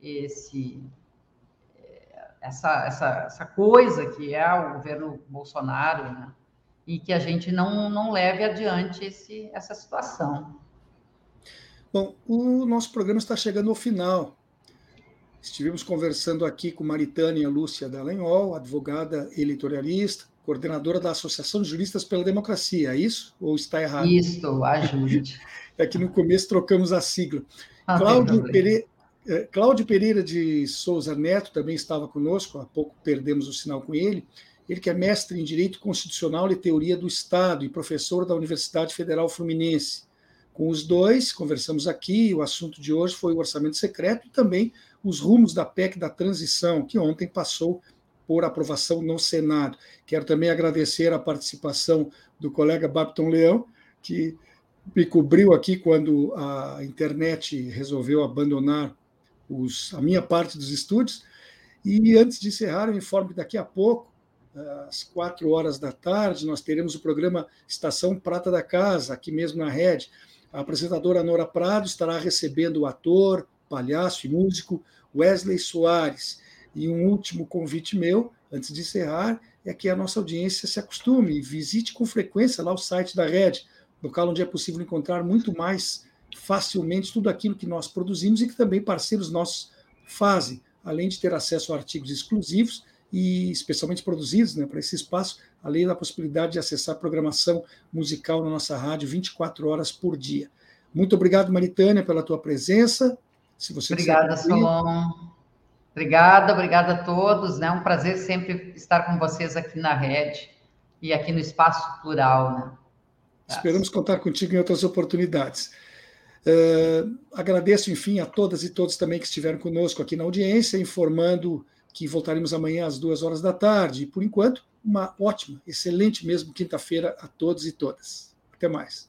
esse, essa, essa, essa coisa que é o governo Bolsonaro, né? E que a gente não, não leve adiante esse, essa situação. Bom, o nosso programa está chegando ao final. Estivemos conversando aqui com Maritânia Lúcia Dallagnol, advogada editorialista, coordenadora da Associação de Juristas pela Democracia, é isso? Ou está errado? Isso, ajude. é que no começo trocamos a sigla. Ah, Cláudio, Pereira, é, Cláudio Pereira de Souza Neto também estava conosco, há pouco perdemos o sinal com ele. Ele que é mestre em Direito Constitucional e Teoria do Estado e professor da Universidade Federal Fluminense. Com os dois, conversamos aqui, o assunto de hoje foi o orçamento secreto e também os rumos da PEC da transição, que ontem passou por aprovação no Senado. Quero também agradecer a participação do colega Babton Leão, que me cobriu aqui quando a internet resolveu abandonar os, a minha parte dos estúdios. E antes de encerrar, eu informo que daqui a pouco, às quatro horas da tarde, nós teremos o programa Estação Prata da Casa, aqui mesmo na rede. A apresentadora Nora Prado estará recebendo o ator, palhaço e músico Wesley Soares. E um último convite meu, antes de encerrar, é que a nossa audiência se acostume e visite com frequência lá o site da Red, local onde é possível encontrar muito mais facilmente tudo aquilo que nós produzimos e que também parceiros nossos fazem, além de ter acesso a artigos exclusivos e especialmente produzidos né, para esse espaço, além da possibilidade de acessar programação musical na nossa rádio 24 horas por dia. Muito obrigado, Maritânia, pela tua presença. Se você Obrigada, Solon. Obrigada, obrigada a todos. É né? um prazer sempre estar com vocês aqui na rede e aqui no Espaço Plural. Né? Esperamos contar contigo em outras oportunidades. Uh, agradeço, enfim, a todas e todos também que estiveram conosco aqui na audiência, informando que voltaremos amanhã às duas horas da tarde. Por enquanto, uma ótima, excelente mesmo quinta-feira a todos e todas. Até mais.